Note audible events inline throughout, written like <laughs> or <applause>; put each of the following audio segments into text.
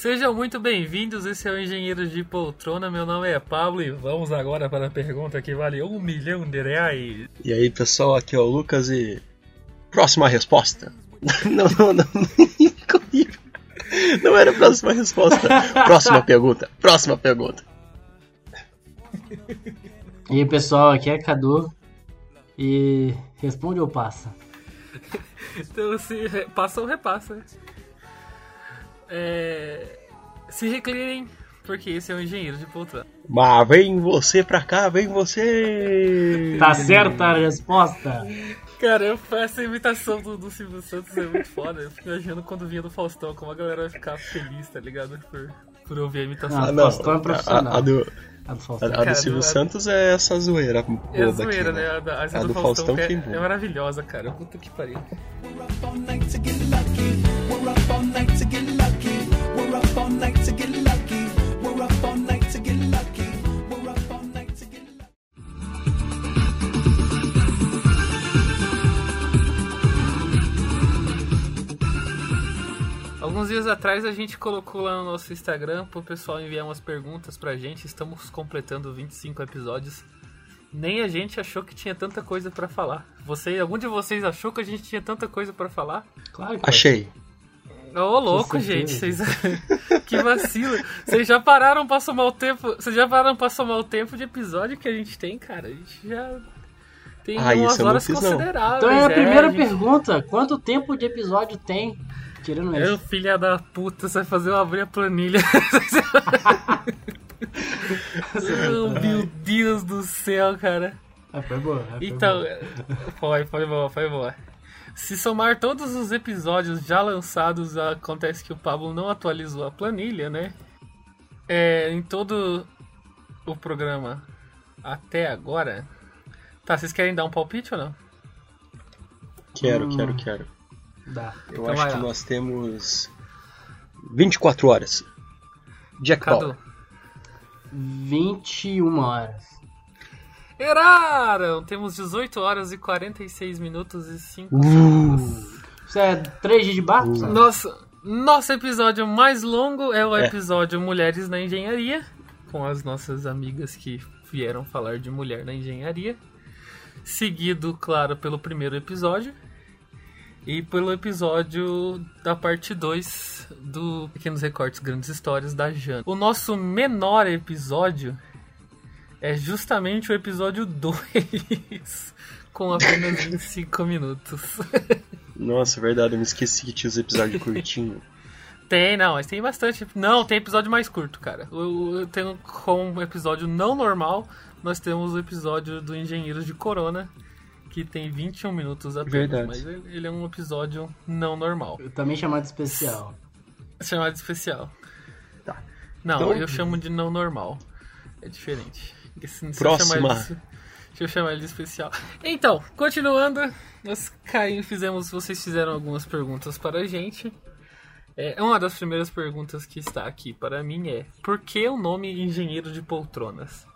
Sejam muito bem-vindos, esse é o Engenheiro de Poltrona, meu nome é Pablo e vamos agora para a pergunta que vale um milhão de reais. E aí pessoal, aqui é o Lucas e. Próxima resposta. <laughs> Não, não, não. Não era a próxima resposta. Próxima pergunta. Próxima pergunta. E aí pessoal, aqui é Cadu e responde ou passa? Então se passa ou repassa. É... Se reclinem, porque esse é o Engenheiro de Poltrona. Mas vem você pra cá, vem você. Tá certa a resposta? Cara, eu, essa imitação do, do Silvio Santos é muito foda. Eu fico imaginando quando vinha do Faustão, como a galera vai ficar feliz, tá ligado? Por, por ouvir a imitação. Ah, Ah, não. Faustão é profissional. A, a do, A do a, Faustão. a do Cara, Silvio a- Santos é essa zoeira É a zoeira, né? né? A, da- essa A do, do Faustão, Faustão que é, é é maravilhosa, cara. Puta que pariu. Dias atrás a gente colocou lá no nosso Instagram pro pessoal enviar umas perguntas pra gente. Estamos completando 25 episódios. Nem a gente achou que tinha tanta coisa pra falar. Você, algum de vocês achou que a gente tinha tanta coisa pra falar? Claro que Achei. Ô, louco, Com gente. Vocês... <laughs> que vacilo. Vocês já pararam pra somar o tempo. Vocês já pararam pra somar o tempo de episódio que a gente tem, cara? A gente já. Tem Ah, umas horas fiz, não. consideráveis. Então é a primeira gente- pergunta. Quanto tempo de episódio tem? Tirando Eu, isso. filha da puta, você vai fazer eu abrir a planilha. oh, <laughs> meu Deus do céu, cara. Ah, foi boa. ah, foi Então, boa. foi, foi boa, foi boa. Se somar todos os episódios já lançados, acontece que o Pablo não atualizou a planilha, né? É, em todo o programa até agora. Tá, vocês querem dar um palpite ou não? Quero, Hum. quero, quero. Dá. Eu Então acho que lá. nós temos 24 horas. Jack Cadu. Paul. 21 horas. Eraram! Temos 18 horas e 46 minutos e 5 Uh. segundos. Isso é 3 dias de barco? sabe? Nossa, nosso episódio mais longo é o É. episódio Mulheres na Engenharia, com as nossas amigas que vieram falar de mulher na engenharia. Seguido, claro, pelo primeiro episódio. E pelo episódio da parte 2 do Pequenos Recortes Grandes Histórias da Jana. O nosso menor episódio é justamente o episódio 2, <laughs> com apenas 25 minutos. Nossa, é verdade, eu me esqueci que tinha os episódios curtinhos. Tem, não, mas tem bastante. Não, tem episódio mais curto, cara. O, o- tem como episódio não normal, nós temos o episódio do Engenheiros de Corona, que tem 21 minutos apenas. Verdade. Mas ele é um episódio não normal. Também chamado especial. Chamado de especial. Tá. Não, Então- eu chamo de não normal. É diferente. Se- se eu Próxima. chamar ele de- Deixa eu chamar ele de especial. Então, continuando, nós caímos, fizemos, vocês fizeram algumas perguntas para a gente. É, uma das primeiras perguntas que está aqui para mim é: por que o nome Engenheiro de Poltronas?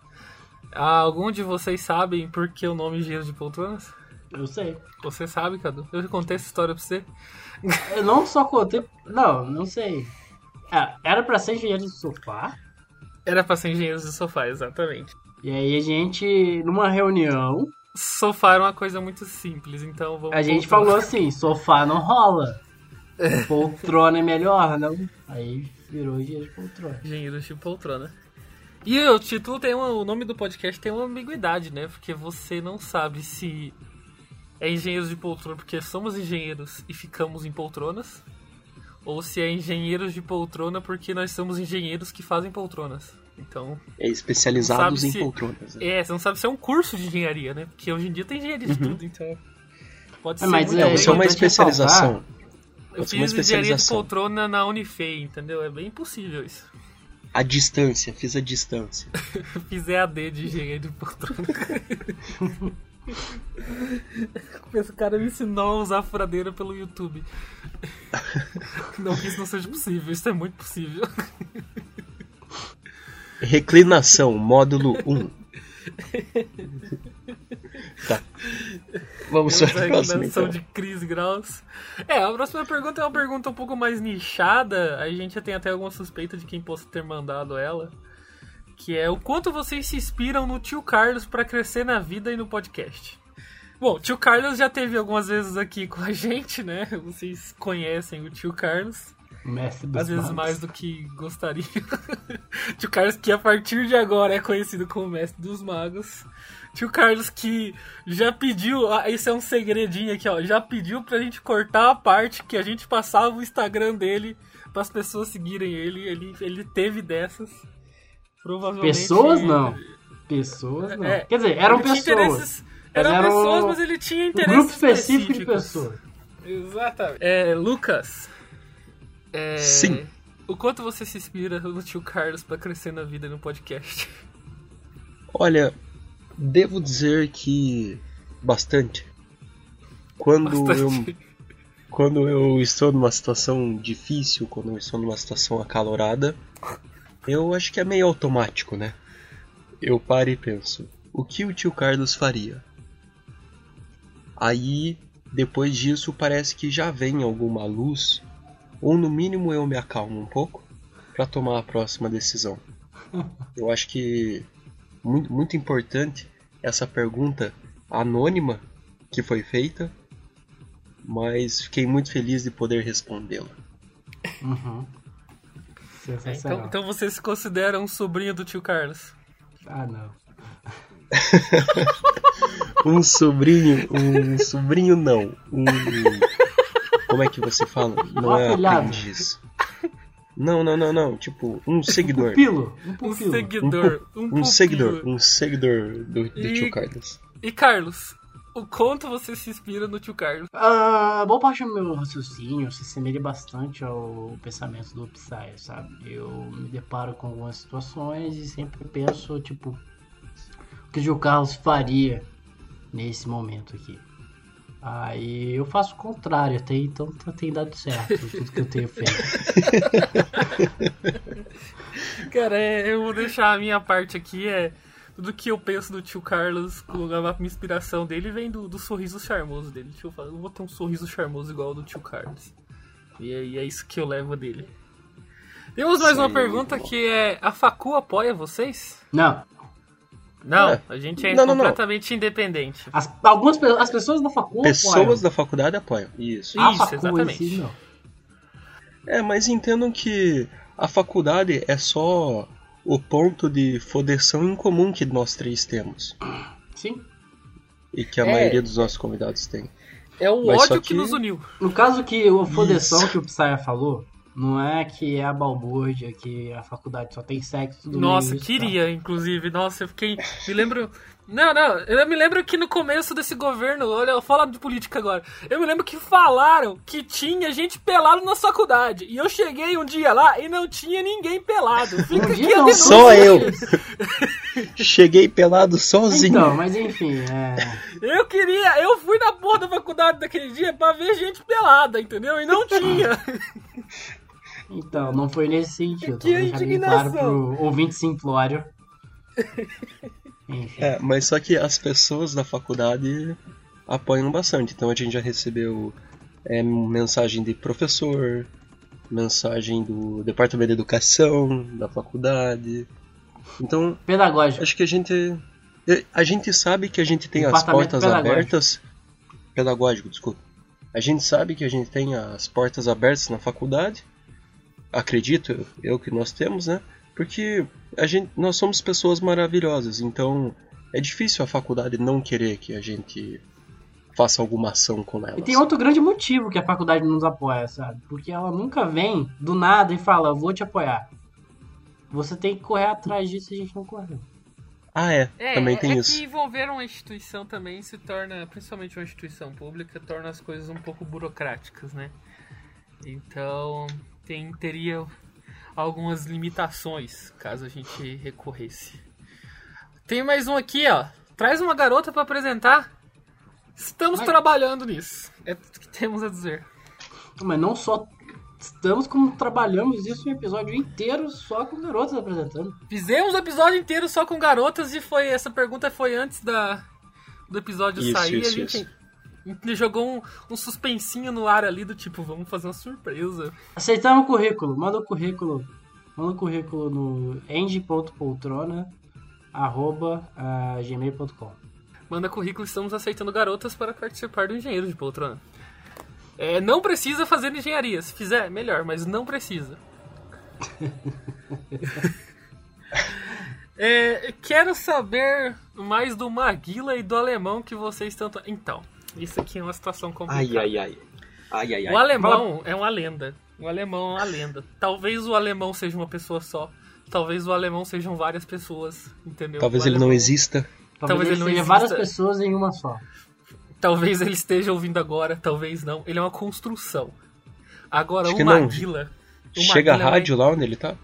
Algum de vocês sabem por que o nome Engenheiro de Poltronas? Eu sei. Você sabe, Cadu? Eu contei essa história pra você. Eu não só contei. Não, não sei. Ah, era pra ser engenheiro de sofá. Era pra ser Engenheiros de Sofá, exatamente. E aí a gente, numa reunião, Sofá era uma coisa muito simples, então vamos. a gente voltar. falou assim: sofá não rola. <laughs> Poltrona é melhor, não? Aí virou engenheiro de poltrona. Engenheiros de Poltrona. E o título tem uma, o nome do podcast tem uma ambiguidade, né? Porque você não sabe se é Engenheiros de Poltrona porque somos engenheiros e ficamos em poltronas, ou se é Engenheiros de Poltrona porque nós somos engenheiros que fazem poltronas. Então, É especializados em se- poltronas. né? é, você não sabe se é um curso de engenharia, né? Porque hoje em dia tem engenharia de tudo, então pode ser É, mas muito é. Isso é uma especialização. Eu ser fiz engenharia de poltrona na Unifei, entendeu? É bem possível isso. A distância, fiz a distância. <laughs> Fiz EAD de engenharia de poltrona. Esse cara me ensinou a usar a furadeira pelo YouTube. Não que isso não seja possível, isso é muito possível. Reclinação, módulo 1. Tá. Vamos para a próxima então. de Chris Graus. É, a próxima pergunta é uma pergunta um pouco mais nichada. A gente já tem até alguma suspeita de quem possa ter mandado ela. Que é o quanto vocês se inspiram no tio Carlos pra crescer na vida e no podcast. Bom, o tio Carlos já teve algumas vezes aqui com a gente, né? Vocês conhecem o tio Carlos. Mestre dos Às vezes magos. mais do que gostaria. <laughs> Tio Carlos que a partir de agora é conhecido como mestre dos magos. Tio Carlos que já pediu, ah, esse é um segredinho aqui, ó, já pediu pra gente cortar a parte que a gente passava o Instagram dele para as pessoas seguirem ele. Ele ele teve dessas. Provavelmente Pessoas não. Pessoas não. É, Quer dizer, eram pessoas. Eram Mas era um- pessoas, mas ele tinha Um interesses grupo específico de pessoas. Exatamente. É, Lucas. é, Sim. O quanto você se inspira no tio Carlos pra crescer na vida no podcast? Olha, devo dizer que bastante. Quando eu Bastante. quando eu estou numa situação difícil, quando eu estou numa situação acalorada, eu acho que é meio automático, né? Eu paro e penso, o que o tio Carlos faria? Aí, depois disso, parece que já vem alguma luz, ou no mínimo eu me acalmo um pouco para tomar a próxima decisão. Eu acho que muito, muito importante essa pergunta anônima que foi feita, mas fiquei muito feliz de poder respondê-la. Uhum. É, Sensacional. então, então você se considera um sobrinho do tio Carlos? Ah, não. <laughs> Um sobrinho, um sobrinho não, um como é que você fala? Não Um é afilhado. aprendiz. Não, não, não, não, tipo um seguidor, Pupilo. Um Um pupilo. seguidor. Um, um pupilo. seguidor, um seguidor do, do E- tio Carlos. E Carlos, o quanto você se inspira no tio Carlos? Ah, boa parte do meu raciocínio se assemelha bastante ao pensamento do Psy, sabe? Eu me deparo com algumas situações e sempre penso, tipo, o que o Carlos faria nesse momento aqui. Aí eu faço o contrário, até então tem dado certo <laughs> tudo que eu tenho feito. <laughs> Cara, é, eu vou deixar a minha parte aqui, é... Tudo que eu penso do tio Carlos, com a minha inspiração dele, vem do, do sorriso charmoso dele. Deixa eu falar, eu vou ter um sorriso charmoso igual ao do tio Carlos. E é, e é isso que eu levo dele. Temos mais uma pergunta que é: a Facu apoia vocês? Não, Não, É. a gente é Não, não, não. completamente independente. as, algumas as pessoas da faculdade Pessoas da faculdade apoiam. Isso. a Isso, facu exatamente. É, mas entendam que a faculdade é só o ponto de fodeção em comum que nós três temos. Sim. E que a É. maioria dos nossos convidados tem. É o Mas ódio que... que- nos uniu. No caso que o fodeção Isso. que o Psya falou, não é que é a balbúrdia, que a faculdade só tem sexo do Nossa, meio, queria, inclusive. Nossa, eu fiquei. Me lembro. Não, não, eu me lembro que no começo desse governo, olha, eu falo de política agora. Eu me lembro que falaram que tinha gente pelado na faculdade. E eu cheguei um dia lá e não tinha ninguém pelado. <laughs> Fica Um aqui não, denúncia. Só eu. <laughs> Cheguei pelado sozinho. Então, mas enfim, é... Eu queria, eu fui na porra da faculdade daquele dia pra ver gente pelada, entendeu? E não tinha. <laughs> Então, não foi nesse sentido. Que Tô deixando bem claro indignação. pro ouvinte simplório. <laughs> É, mas só que as pessoas da faculdade apoiam bastante. Então a gente já recebeu é, mensagem de professor, mensagem do departamento de educação da faculdade. Então Pedagógico. acho que a gente a gente sabe que a gente tem as portas pedagógico. abertas pedagógico, desculpa. A gente sabe que a gente tem as portas abertas na faculdade. Acredito eu, que nós temos, né? Porque a gente nós somos pessoas maravilhosas, então é difícil a faculdade não querer que a gente faça alguma ação com elas. E tem outro grande motivo que a faculdade nos apoia, sabe? Porque ela nunca vem do nada e fala, eu vou te apoiar. Você tem que correr atrás disso e a gente não correu. Ah, é, também tem é isso. que envolver uma instituição também se torna, principalmente uma instituição pública, torna as coisas um pouco burocráticas, né? Então, tem, teria algumas limitações caso a gente recorresse. Tem mais um aqui, ó. Traz uma garota pra apresentar. Estamos Vai. trabalhando nisso. É tudo que temos a dizer. Mas não só estamos, como trabalhamos isso um episódio inteiro só com garotas apresentando. Fizemos o episódio inteiro só com garotas e foi essa pergunta foi antes da do episódio Isso, sair, isso, a gente, isso. Jogou um, um suspensinho no ar ali do tipo, vamos fazer uma surpresa. Aceitamos o currículo. Manda o currículo. Manda o currículo no end.poltrona arroba ah, gmail.com. Manda currículo, estamos aceitando garotas para participar do Engenheiro de Poltrona. É, não precisa fazer engenharia. Se fizer, melhor, mas não precisa. <laughs> É, quero saber mais do Maguila e do alemão que vocês tanto. Então, isso aqui é uma situação complicada. Ai, ai, ai. Ai, ai, ai. O alemão é uma lenda. O alemão é uma lenda. Talvez o alemão seja uma pessoa só. Talvez o alemão sejam várias pessoas, entendeu? Talvez ele não exista. Talvez, Talvez ele ele não seja exista. várias pessoas em uma só. Talvez ele esteja ouvindo agora, talvez não. Ele é uma construção. Agora, Acho o. Maguila. Chega a é rádio lá onde ele tá?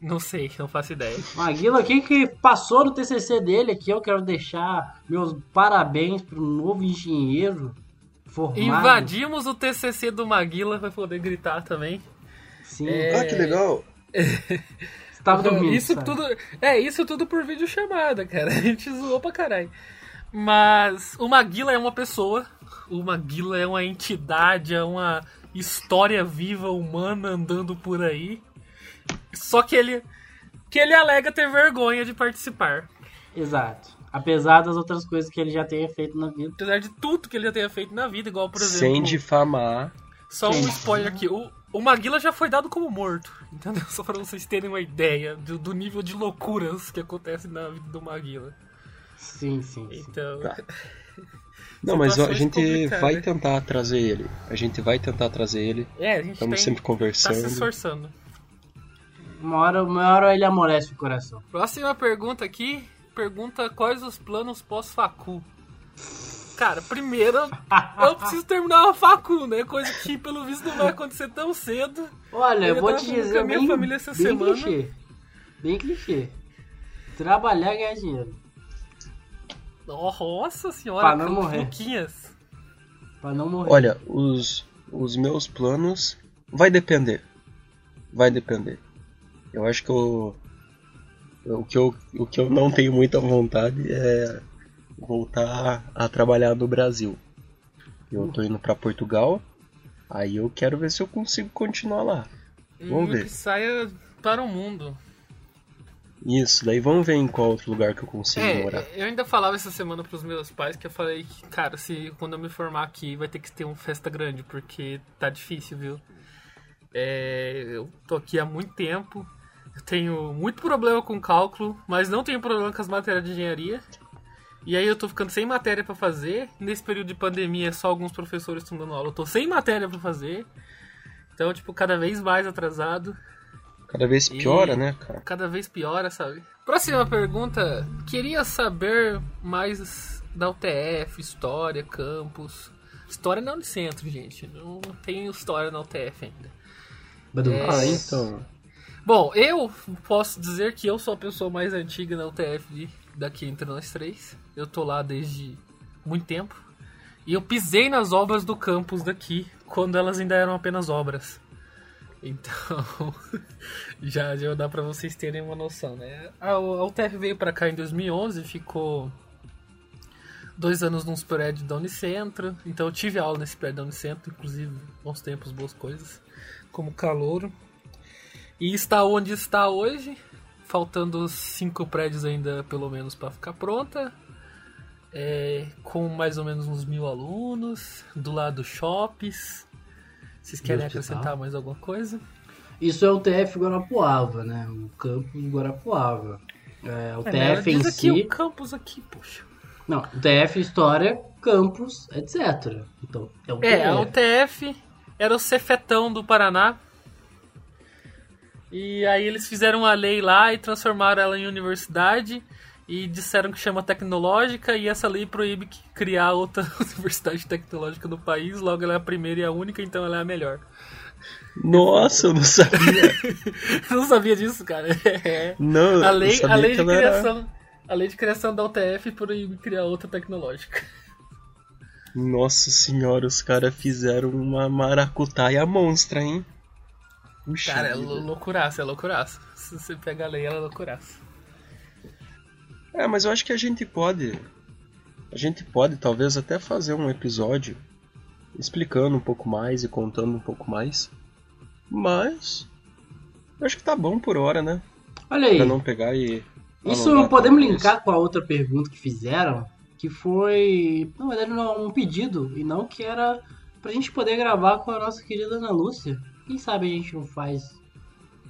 Não sei, não faço ideia. <laughs> Maguila aqui que passou no TCC dele aqui, eu quero deixar meus parabéns pro novo engenheiro formado. Invadimos o TCC do Maguila pra poder gritar também. Sim, É. Ah, que legal. <laughs> <laughs> você tava dormindo. isso sabe? tudo. É, isso tudo por vídeo chamada, cara. A gente zoou pra caralho. Mas o Maguila é uma pessoa. O Maguila é uma entidade, é uma história viva humana andando por aí. Só que ele. Que ele alega ter vergonha de participar. Exato. Apesar das outras coisas que ele já tenha feito na vida. Apesar de tudo que ele já tenha feito na vida, igual, por exemplo. Sem difamar. Só um spoiler aqui. O, o Maguila já foi dado como morto. <laughs> Entendeu? Só pra vocês terem uma ideia do, do nível de loucuras que acontece na vida do Maguila. Sim, sim. sim. Então. Tá. <laughs> Não, mas a gente vai tentar trazer ele. A gente vai tentar trazer ele. É, a gente Estamos tem, sempre tá conversando. se esforçando. Uma hora, uma hora ele amolece o coração. Próxima pergunta aqui. Pergunta quais os planos pós-facu. Cara, primeiro, eu preciso terminar uma facu, né? Coisa que, pelo visto, não vai acontecer tão cedo. Olha, Eu eu vou te dizer a minha bem, família essa bem semana. clichê. Bem clichê. Trabalhar e ganhar dinheiro. Nossa senhora, Pra não morrer. Luquinhas. Pra não morrer. Olha, os, os meus planos vai depender. Vai depender. Eu acho que eu, o que eu o que eu não tenho muita vontade é voltar a trabalhar no Brasil. Eu tô indo pra Portugal. Aí eu quero ver se eu consigo continuar lá. Vamos ver. Que saia para o mundo. Isso, daí vamos ver em qual outro lugar que eu consigo morar. É, eu ainda falava essa semana pros meus pais que eu falei que, cara, se quando eu me formar aqui vai ter que ter uma festa grande, porque tá difícil, viu? É, eu tô aqui há muito tempo, eu tenho muito problema com cálculo, mas não tenho problema com as matérias de engenharia. E aí eu tô ficando sem matéria pra fazer. Nesse período de pandemia, só alguns professores estão dando aula. Eu tô sem matéria pra fazer. Então, tipo, cada vez mais atrasado. Cada vez E- piora, né, cara? cada vez piora, sabe? Próxima pergunta. Queria saber mais da UTF, história, campus. História não de centro, gente. Não tem história na UTF ainda. É. Ah, então. Bom, eu posso dizer que eu sou a pessoa mais antiga na UTF daqui entre nós três. Eu tô lá desde muito tempo. E eu pisei nas obras do campus daqui, quando elas ainda eram apenas obras. Então, <laughs> já, já dá pra vocês terem uma noção, né? A, UTF veio pra cá em 2011, ficou dois anos num prédio da Unicentro. Então eu tive aula nesse prédio da Unicentro, inclusive, bons tempos, boas coisas, como calouro. E está onde está hoje, faltando cinco prédios ainda, pelo menos, para ficar pronta. É, com mais ou menos uns mil alunos, do lado shops. Vocês querem hospital. acrescentar mais alguma coisa? Isso é o TF Guarapuava, né? O campus Guarapuava. É, o É, TF em diz aqui si. o campus aqui, poxa. Não, o TF História, Campus, etc. Então, é o É, TF. UTF era o Cefetão do Paraná. E aí eles fizeram uma lei lá e transformaram ela em universidade. E disseram que chama tecnológica. E essa lei proíbe que criar outra <laughs> universidade tecnológica no país. Logo ela é a primeira e a única, então ela é a melhor. Nossa, eu não sabia. <laughs> Não sabia disso, cara? <laughs> É. Não, A eu lei, sabia a lei de ela era- criação. A lei de criação da UTF proíbe criar outra tecnológica. Nossa senhora, os caras fizeram uma maracutaia monstra, hein? Puxa Cara, é vida. lou- loucuraça, é loucuraça. Se você pega a lei, ela é loucuraça. É, mas eu acho que a gente pode a gente pode talvez até fazer um episódio explicando um pouco mais e contando um pouco mais. Mas eu acho que tá bom por hora, né? Olha aí. Pra não pegar e. Isso podemos linkar com a outra pergunta que fizeram, que foi, na verdade, não, um pedido, e não que era pra gente poder gravar com a nossa querida Ana Lúcia. Quem sabe a gente não faz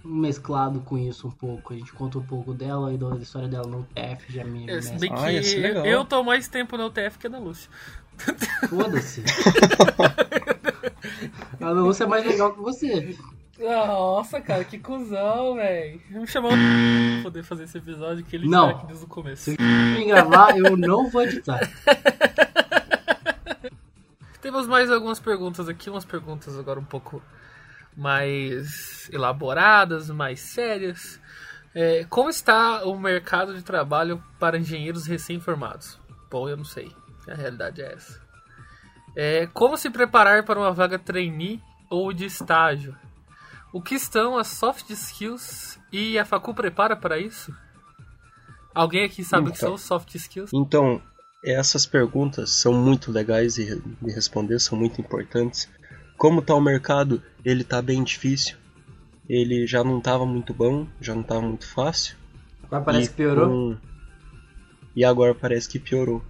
um mesclado com isso um pouco, a gente conta um pouco dela e da história dela no TF, já me É, se bem Ah, que legal. eu tô mais tempo na UTF que na Lúcia. <laughs> Foda-se. <laughs> a Lúcia é mais legal que você. Nossa, cara, que cuzão, velho. Me chamou pra poder fazer esse episódio que ele Não. tá aqui desde o começo. Se me gravar, eu não vou editar. <laughs> Temos mais algumas perguntas aqui, umas perguntas agora um pouco mais elaboradas, mais sérias. É, como está o mercado de trabalho para engenheiros recém-formados? Bom, eu não sei. A realidade é essa. É, como se preparar para uma vaga trainee ou de estágio? O que estão as soft skills e a facu prepara para isso? Alguém aqui sabe o que Então. são os soft skills? Então, essas perguntas são muito legais de, de responder, são muito importantes. Como tá o mercado? Ele tá bem difícil. Ele já não tava muito bom, já não tava muito fácil. Agora parece E que piorou. com- E agora parece que piorou.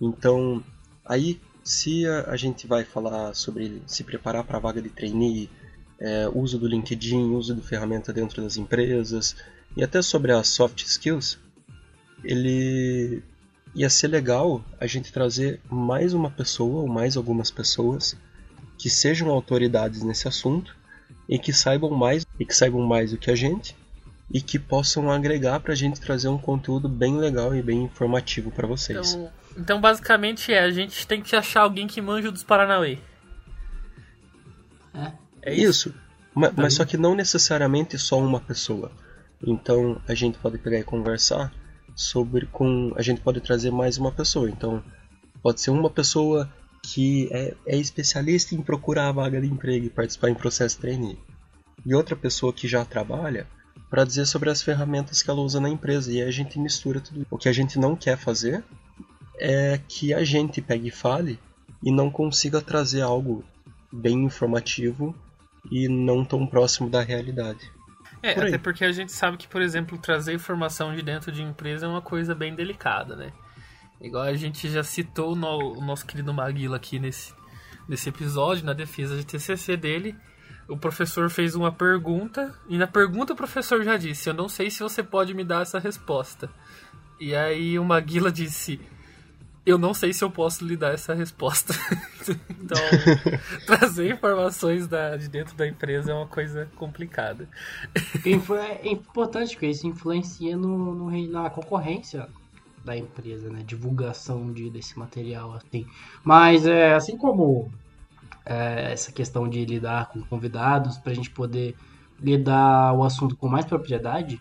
Então, aí, se a, a gente vai falar sobre se preparar para a vaga de trainee, é, uso do LinkedIn, uso de ferramenta dentro das empresas e até sobre as soft skills, ele ia ser legal a gente trazer mais uma pessoa ou mais algumas pessoas que sejam autoridades nesse assunto e que saibam mais e que saibam mais do que a gente e que possam agregar pra gente trazer um conteúdo bem legal e bem informativo pra vocês. Então, então, basicamente é, a gente tem que achar alguém que manja dos Paranauê. É. É isso? isso. Ma- Mas, só que não necessariamente só uma pessoa. Então a gente pode pegar e conversar sobre com a gente pode trazer mais uma pessoa. Então pode ser uma pessoa que é, é especialista em procurar a vaga de emprego e participar em processo de trainee. E outra pessoa que já trabalha para dizer sobre as ferramentas que ela usa na empresa. E aí a gente mistura tudo. O que a gente não quer fazer é que a gente pegue e fale e não consiga trazer algo bem informativo e não tão próximo da realidade. É, Por até porque a gente sabe que, por exemplo, trazer informação de dentro de empresa é uma coisa bem delicada, né? Igual a gente já citou no, o nosso querido Maguila aqui nesse, nesse episódio, na defesa de TCC dele. O professor fez uma pergunta, e na pergunta o professor já disse: Eu não sei se você pode me dar essa resposta. E aí o Maguila disse: Eu não sei se eu posso lhe dar essa resposta. <laughs> então, <laughs> trazer informações da, de dentro da empresa é uma coisa complicada. É importante porque isso influencia no, no na concorrência da empresa, né? Divulgação de, desse material, assim. Mas, é, assim como é, essa questão de lidar com convidados, para a gente poder lidar o assunto com mais propriedade,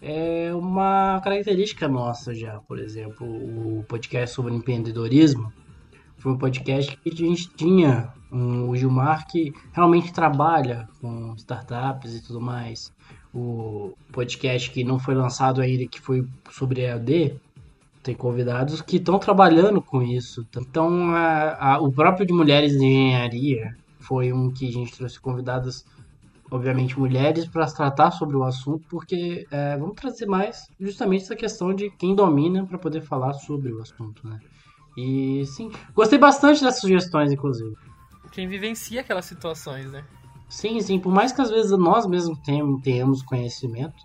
é uma característica nossa já. Por exemplo, o podcast sobre empreendedorismo foi um podcast que a gente tinha um, o Gilmar que realmente trabalha com startups e tudo mais. O podcast que não foi lançado ainda, que foi sobre EAD, tem convidados que estão trabalhando com isso. Então, a- a- o próprio de Mulheres em Engenharia foi um que a gente trouxe convidadas, obviamente mulheres, para tratar sobre o assunto, porque é, vamos trazer mais justamente essa questão de quem domina para poder falar sobre o assunto, né? E sim, gostei bastante das sugestões, inclusive. Quem vivencia aquelas situações, né? Sim, sim, por mais que às vezes nós mesmos tenham- tenhamos conhecimento,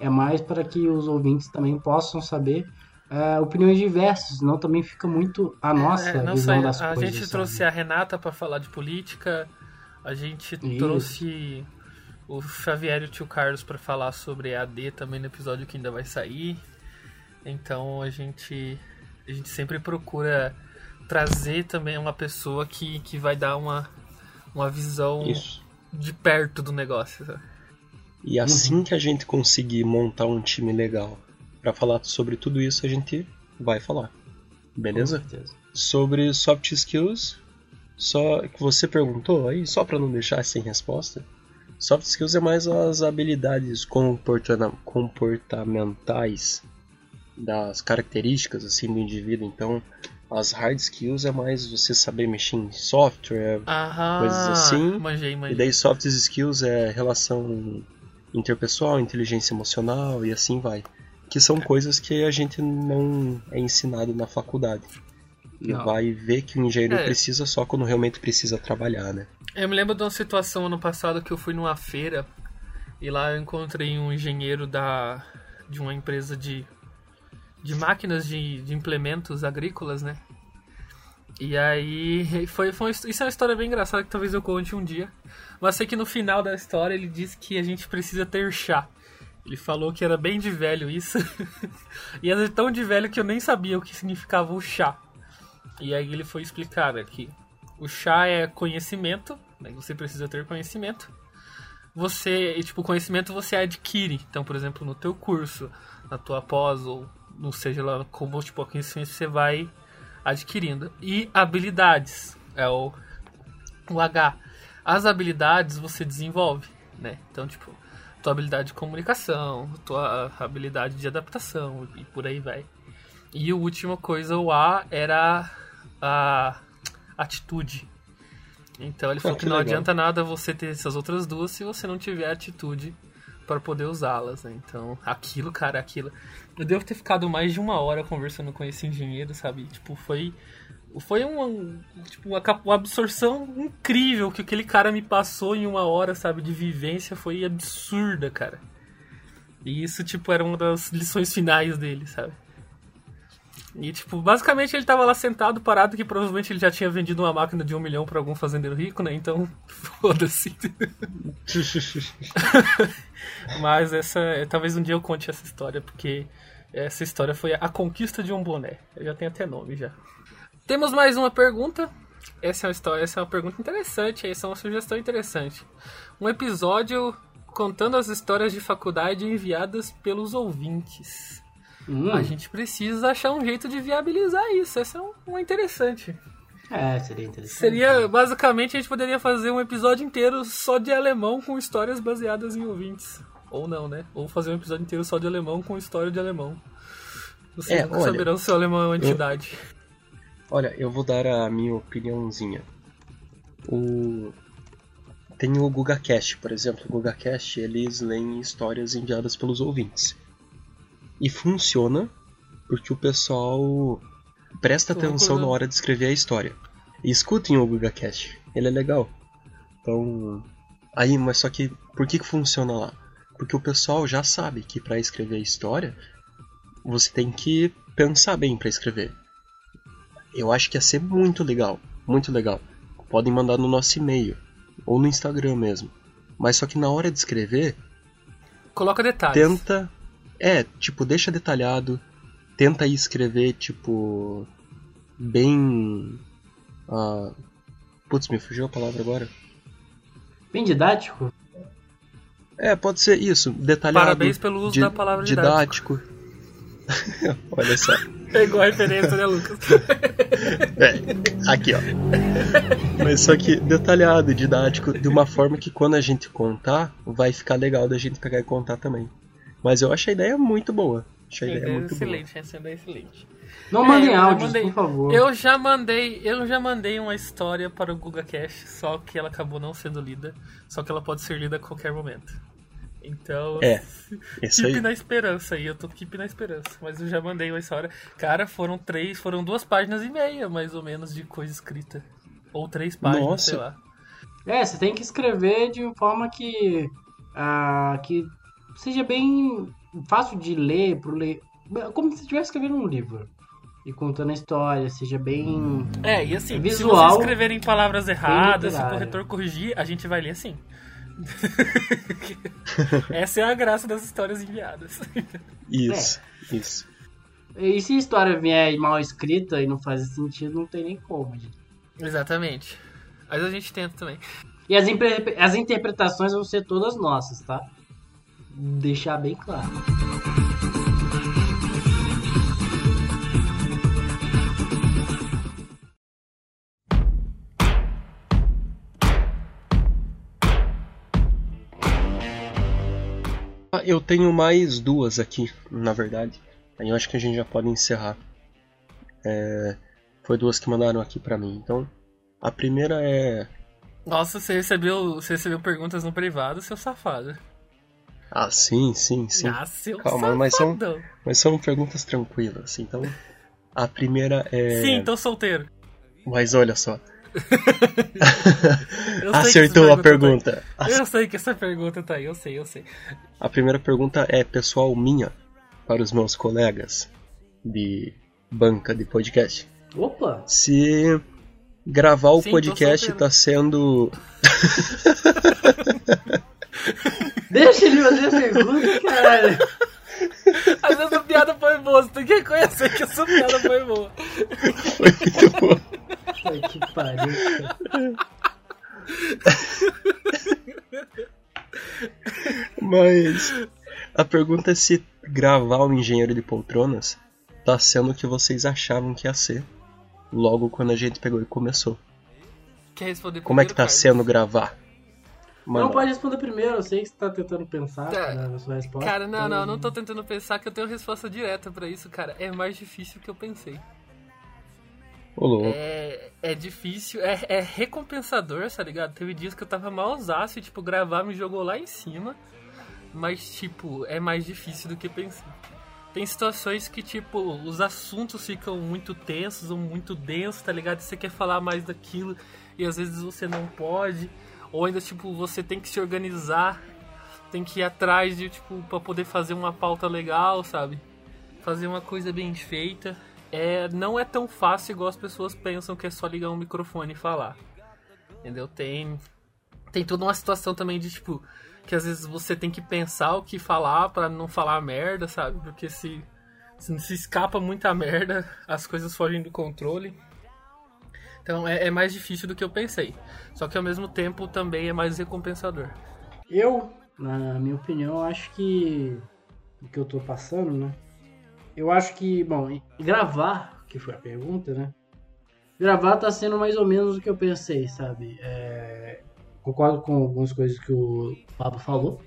é mais para que os ouvintes também possam saber é, opiniões diversas, senão também fica muito a nossa É, não visão só- das a coisas. gente sabe? trouxe a Renata pra falar de política, a gente Isso. trouxe o Xavier e o tio Carlos pra falar sobre AD também no episódio que ainda vai sair. Então a gente a gente sempre procura trazer também uma pessoa que, que vai dar uma, uma visão Isso. de perto do negócio. sabe? E assim que a gente conseguir montar um time legal para falar sobre tudo isso, a gente vai falar. Beleza? Com certeza. Sobre soft skills, só que você perguntou aí, só para não deixar sem resposta. Soft skills é mais as habilidades comportamentais das características assim do indivíduo. Então, as hard skills é mais você saber mexer em software, Aham. Coisas assim. Manjei, e manjei. daí soft skills é relação interpessoal, inteligência emocional e assim vai. Que são coisas que a gente não é ensinado na faculdade. E Não. vai ver que o engenheiro É. precisa só quando realmente precisa trabalhar, né? Eu me lembro de uma situação ano passado que eu fui numa feira e lá eu encontrei um engenheiro da de uma empresa de, de máquinas de, de implementos agrícolas, né? E aí foi, foi isso é uma história bem engraçada que talvez eu conte um dia. Mas sei que no final da história ele disse que a gente precisa ter chá. Ele falou que era bem de velho isso. <laughs> e era tão de velho que eu nem sabia o que significava o chá. E aí ele foi explicar que o chá é conhecimento, né? Você precisa ter conhecimento. Você, tipo, conhecimento você adquire. Então, por exemplo, no teu curso, na tua pós ou não seja lá como tipo, conhecimento você vai adquirindo. E habilidades, é o, o H. As habilidades você desenvolve, né? Então, tipo, tua habilidade de comunicação, tua habilidade de adaptação e por aí vai. E a última coisa, o A, era a atitude. Então ele falou Ah, que, que não legal. adianta nada você ter essas outras duas se você não tiver atitude para poder usá-las, né? Então, aquilo, cara, aquilo. Eu devo ter ficado mais de uma hora conversando com esse engenheiro, sabe? Tipo, foi foi uma, tipo, uma, uma absorção incrível que aquele cara me passou em uma hora, sabe, de vivência, foi absurda, cara. E isso, tipo, era uma das lições finais dele, sabe? E, tipo, basicamente ele tava lá sentado, parado, que provavelmente ele já tinha vendido uma máquina de um milhão pra algum fazendeiro rico, né? Então, <laughs> foda-se. <laughs> Mas essa, talvez um dia eu conte essa história, porque essa história foi a conquista de um boné. Eu já tenho até nome já. Temos mais uma pergunta. Essa é uma história, essa é uma pergunta interessante, essa é uma sugestão interessante. Um episódio contando as histórias de faculdade enviadas pelos ouvintes. Hum, A gente precisa achar um jeito de viabilizar isso. Essa é um- uma interessante. É, seria interessante. Seria, basicamente, a gente poderia fazer um episódio inteiro só de alemão com histórias baseadas em ouvintes. Ou não, né? Ou fazer um episódio inteiro só de alemão com história de alemão. Vocês É, nunca olha, saberão se o alemão é uma entidade. Olha, eu vou dar a minha opiniãozinha. O... Tem o GugaCast, por exemplo. O GugaCast, eles leem histórias enviadas pelos ouvintes. E funciona porque o pessoal presta Tô atenção na hora de escrever a história. E escutem o GugaCast, ele é legal. Então, aí, mas só que por que que funciona lá? Porque o pessoal já sabe que para escrever a história, você tem que pensar bem para escrever. Eu acho que ia ser muito legal, muito legal. Podem mandar no nosso e-mail ou no Instagram mesmo. Mas só que na hora de escrever, Coloca detalhes. tenta, é, tipo, deixa detalhado, tenta aí escrever tipo bem ah, Putz, me fugiu a palavra agora. Bem didático. É, pode ser isso, detalhado. Parabéns pelo uso di- da palavra didático. didático. <laughs> Olha só. Pegou a referência, né, Lucas? <laughs> É, aqui ó. Mas só que detalhado, didático, de uma forma que quando a gente contar, vai ficar legal da gente pegar e contar também. Mas eu acho a ideia muito boa. Acho a ideia Ideia muito boa. excelente, essa ideia é excelente. Não É, mandem áudios, mandei. por favor. Eu já mandei, eu já mandei uma história para o Guga Cash, só que ela acabou não sendo lida, só que ela pode ser lida a qualquer momento. Então, É, <laughs> Isso keep aí. na esperança aí, eu tô keep na esperança, mas eu já mandei uma história. Cara, foram três, foram duas páginas e meia, mais ou menos, de coisa escrita. Ou três páginas, Nossa. sei lá. É, você tem que escrever de uma forma que, ah, que seja bem fácil de ler, pro ler, como se estivesse escrevendo um livro. E contando a história, seja bem. É, e assim, se Visual, vocês escreverem palavras erradas, se o corretor corrigir, a gente vai ler assim. <laughs> Essa é a graça das histórias enviadas. Isso, isso. E se a história vier mal escrita e não faz sentido, não tem nem como. gente. Exatamente. Mas a gente tenta também. E as, as interpretações vão ser todas nossas, tá? Deixar bem claro. Eu tenho mais duas aqui, na verdade. Aí eu acho que a gente já pode encerrar. É, foi duas que mandaram aqui pra mim. Então, a primeira é. Nossa, você recebeu, você recebeu perguntas no privado, seu safado. Ah, sim, sim, sim. Ah, seu Calma, mas são, mas são perguntas tranquilas. Então, a primeira é. Sim, tô solteiro. Mas olha só. <laughs> Acertou essa a pergunta. Tá. Eu sei que essa pergunta tá aí, eu sei, eu sei. A primeira pergunta é pessoal minha para os meus colegas de banca de podcast. Opa! Se gravar o Sim, podcast tá sendo. <laughs> Deixa ele fazer a pergunta, caralho. <laughs> Mas essa piada foi boa, você tem que reconhecer que essa piada foi boa. Foi muito. Puta que pariu. Mas a pergunta é se gravar o Engenheiro de Poltronas tá sendo o que vocês achavam que ia ser logo quando a gente pegou e começou. Quer responder Como é que tá primeiro, sendo gravar? Mano, Não pode responder primeiro, eu sei que você tá tentando pensar Tá. na sua resposta. Cara, não, não, não tô tentando pensar que eu tenho resposta direta pra isso, cara. É mais difícil do que eu pensei. ô louco. É, é difícil, é, é recompensador, tá ligado? Teve dias que eu tava malzaço e, tipo, gravar me jogou lá em cima. Mas, tipo, é mais difícil do que pensei. Tem situações que, tipo, os assuntos ficam muito tensos ou muito densos, tá ligado? Você quer falar mais daquilo e às vezes você não pode. Ou ainda, tipo, você tem que se organizar, tem que ir atrás de, tipo, pra poder fazer uma pauta legal, sabe? Fazer uma coisa bem feita. É, não é tão fácil igual as pessoas pensam que é só ligar um microfone e falar. Entendeu? Tem, tem toda uma situação também de, tipo, que às vezes você tem que pensar o que falar pra não falar merda, sabe? Porque se, se, se escapa muita merda, as coisas fogem do controle. Então é, é mais difícil do que eu pensei. Só que ao mesmo tempo também é mais recompensador. Eu, na minha opinião, acho que o que eu tô passando, né? Eu acho que, bom, gravar, que foi a pergunta, né? Gravar tá sendo mais ou menos o que eu pensei, sabe? É, concordo com algumas coisas que o Pablo falou.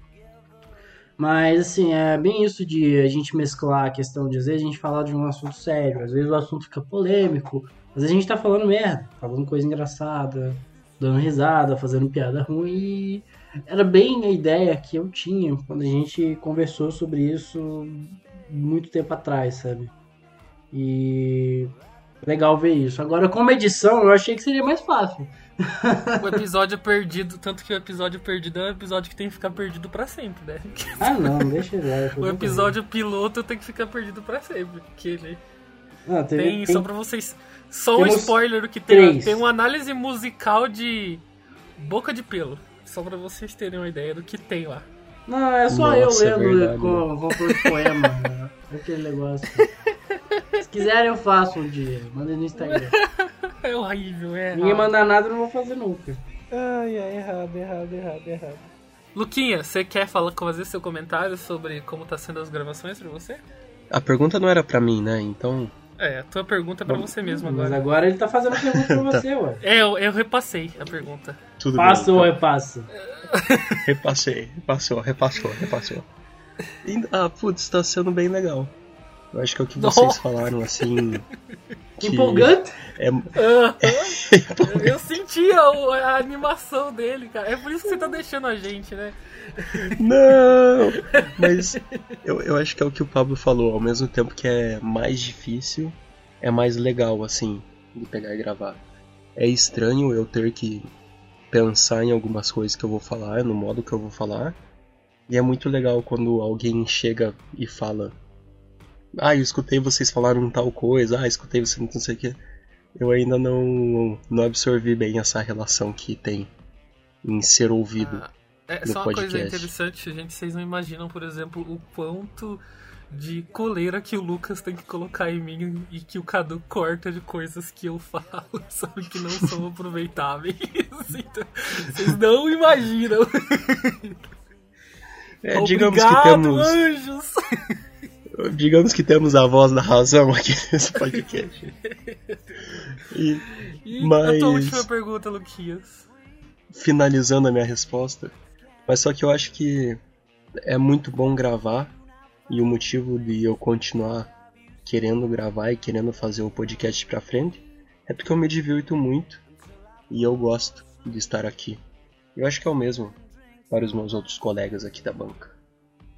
Mas, assim, é bem isso de a gente mesclar a questão de, às vezes, a gente falar de um assunto sério, às vezes o assunto fica polêmico, às vezes a gente tá falando merda, falando coisa engraçada, dando risada, fazendo piada ruim. Era bem a ideia que eu tinha quando a gente conversou sobre isso muito tempo atrás, sabe? E legal ver isso. Agora, como edição, eu achei que seria mais fácil. <laughs> O episódio perdido, tanto que o episódio perdido é um episódio que tem que ficar perdido pra sempre, né? <laughs> Ah, não, deixa ele lá. O episódio piloto tem que ficar perdido pra sempre. Porque ele Não, teve- tem, tem- só pra vocês. Só um spoiler que tem. três. Tem uma análise musical de Boca de Pelo. Só pra vocês terem uma ideia do que tem lá. Não, é só Nossa, eu é lendo verdade, com, com por poema. né? Aquele negócio. <laughs> Se quiserem, eu faço um dia. Mandem no Instagram. <laughs> É horrível, é. Ninguém errado. manda nada, eu não vou fazer nunca. Ai, é errado, errado, errado, errado. Luquinha, você quer falar, fazer seu comentário sobre como tá sendo as gravações pra você? A pergunta não era pra mim, né? Então. É, a tua pergunta é pra você mesmo Mas agora. agora ele tá fazendo a pergunta pra <laughs> você, ué. É, eu, eu repassei a pergunta. Tudo Passa ou bem. repassa? então. <laughs> Repassei, repassou, repassou, repassou. E, ah, putz, tá sendo bem legal. Eu acho que é o que vocês Nossa. falaram, assim. <laughs> que Empolgante? É, Aham. eu senti a, a animação dele, cara. É por isso que você tá deixando a gente, né? Não! Mas eu, eu acho que é o que o Pablo falou. Ao mesmo tempo que é mais difícil, é mais legal, assim, de pegar e gravar. É estranho eu ter que pensar em algumas coisas que eu vou falar, no modo que eu vou falar. E é muito legal quando alguém chega e fala: Ah, eu escutei vocês falaram tal coisa, ah, escutei você não sei o que. Eu ainda não, não absorvi bem essa relação que tem em ser ouvido. Ah, é só uma coisa interessante, gente. Vocês não imaginam, por exemplo, o quanto de coleira que o Lucas tem que colocar em mim e que o Cadu corta de coisas que eu <laughs> falo, sabe? Que não são <laughs> aproveitáveis. Então, vocês não imaginam. É, <laughs> digamos que Obrigado, temos. anjos! Digamos que temos a voz da razão aqui <laughs> nesse podcast. E E Mas- a tua última pergunta, Luquias. finalizando a minha resposta, mas só que eu acho que é muito bom gravar e o motivo de eu continuar querendo gravar e querendo fazer o podcast pra frente, é porque eu me divirto muito e eu gosto de estar aqui. Eu acho que é o mesmo para os meus outros colegas aqui da banca.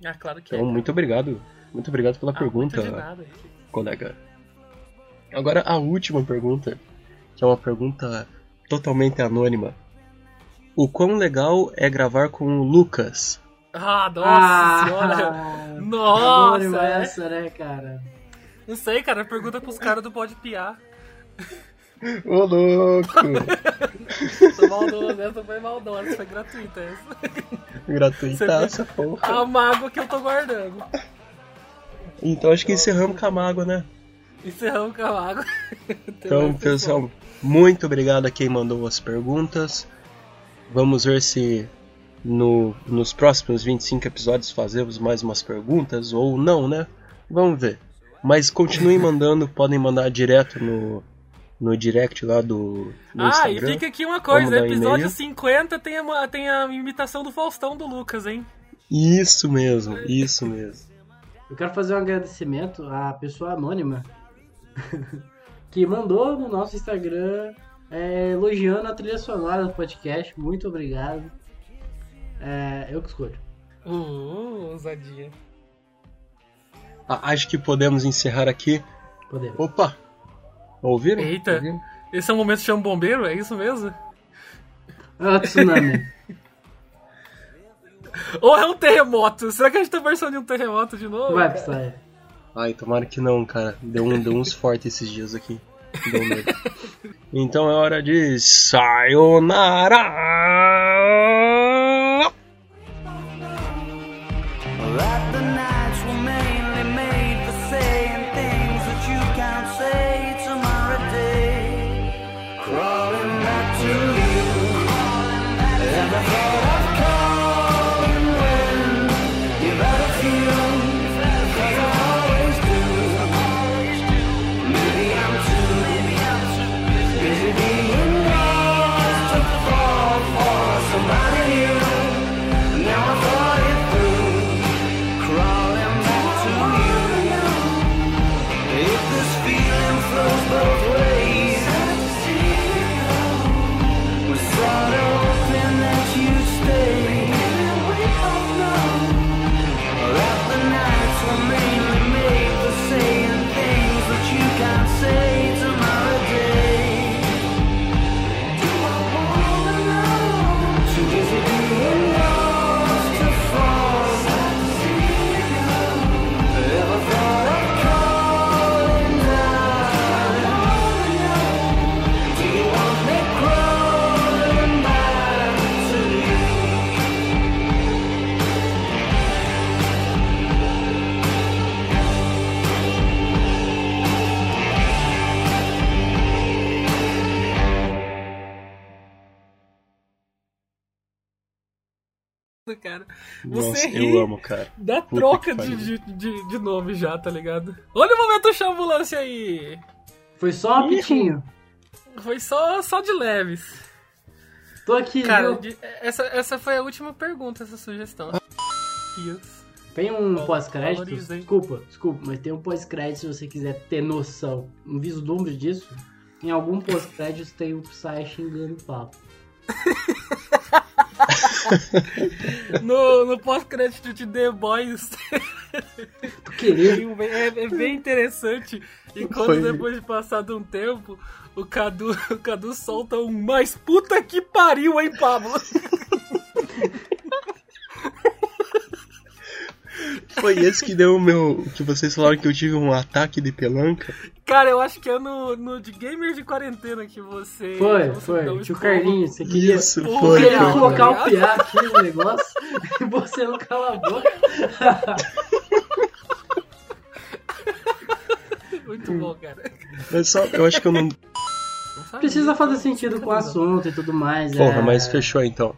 Ah, claro que Então, é. muito obrigado. Muito obrigado pela Ah, pergunta, nada. colega. Agora a última pergunta, que é uma pergunta totalmente anônima. O quão legal é gravar com o Lucas? Ah, nossa senhora. Ah, <laughs> Nossa, anônimo é. essa, né, cara? Não sei, cara. Pergunta pros caras do Pode Piar. Ô louco! Tô maldoso, essa foi maldosa, foi gratuita essa. Gratuitaça, porra. A mágoa que eu tô guardando. Então acho que encerramos com a mágoa, né? Encerramos com a mágoa. <laughs> Então, pessoal, muito obrigado a quem mandou as perguntas. Vamos ver se no, nos próximos 25 episódios fazemos mais umas perguntas ou não, né? Vamos ver. Mas continuem <laughs> mandando, podem mandar direto no, no direct lá do, do Ah, e Instagram. fica aqui uma coisa: episódio e-mail. 50 tem a, tem a imitação do Faustão do Lucas, hein? Isso mesmo, isso mesmo. Eu quero fazer um agradecimento à pessoa anônima <laughs> que mandou no nosso Instagram é, elogiando a trilha sonora do podcast. Muito obrigado. É, eu que escolho. Uh, ousadia. Ah, acho que podemos encerrar aqui. Podemos. Opa! Ouviram? Eita. Ouviram? Esse é o momento de chama bombeiro? É isso mesmo? Ah, tsunami. Ou é um terremoto? Será que a gente tá versão de um terremoto de novo? Vai, Psy. Ai, tomara que não, cara. Deu, um, deu uns fortes esses dias aqui. Deu medo. Então é hora de sayonara! That the nights were Nossa, Você eu ri amo, cara. da Puta troca de, de, de, de nome já, tá ligado? Olha o momento chama ambulância aí! Foi só um Ih. pitinho. Foi só, só de leves. Tô aqui, Cara, de- essa, essa foi a última pergunta, essa sugestão. Tem um pós-crédito. Desculpa, desculpa, mas tem um pós-crédito se você quiser ter noção, um vislumbre disso. Em algum pós-crédito tem o Psy xingando o papo. <laughs> No, no pós-crédito de The Boys é, é bem interessante. E quando depois de passado um tempo, o Cadu, <laughs> o Cadu solta um mais puta que pariu, hein, Pablo? Foi esse que deu o meu. Que vocês falaram que eu tive um ataque de pelanca. <laughs> Cara, eu acho que é no, no de Gamers de Quarentena que você. Foi, você foi. um Tio. Carlinhos, você queria, Isso, foi. queria foi, colocar o piá aqui no negócio <laughs> e você não cala a boca. <laughs> Muito bom, cara. Mas só, eu acho que eu não. Precisa fazer sentido com o assunto e tudo mais. Porra, é... mas fechou então.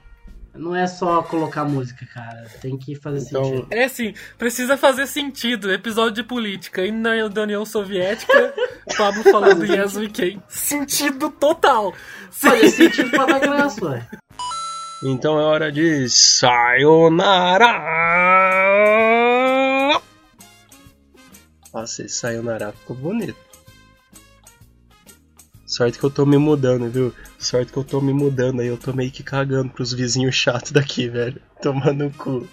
Não é só colocar música, cara. Tem que fazer Então, sentido. É assim, precisa fazer sentido. Episódio de política. E na da União Soviética, Pablo falando Yes We Can. Sentido total. Fazer sentido pra dar graça, <laughs> ué. Então é hora de sayonara. Nossa, esse sayonara ficou bonito. Sorte que eu tô me mudando, viu? Sorte que eu tô me mudando aí, eu tô meio que cagando pros vizinhos chatos daqui, velho. Tomando o cu.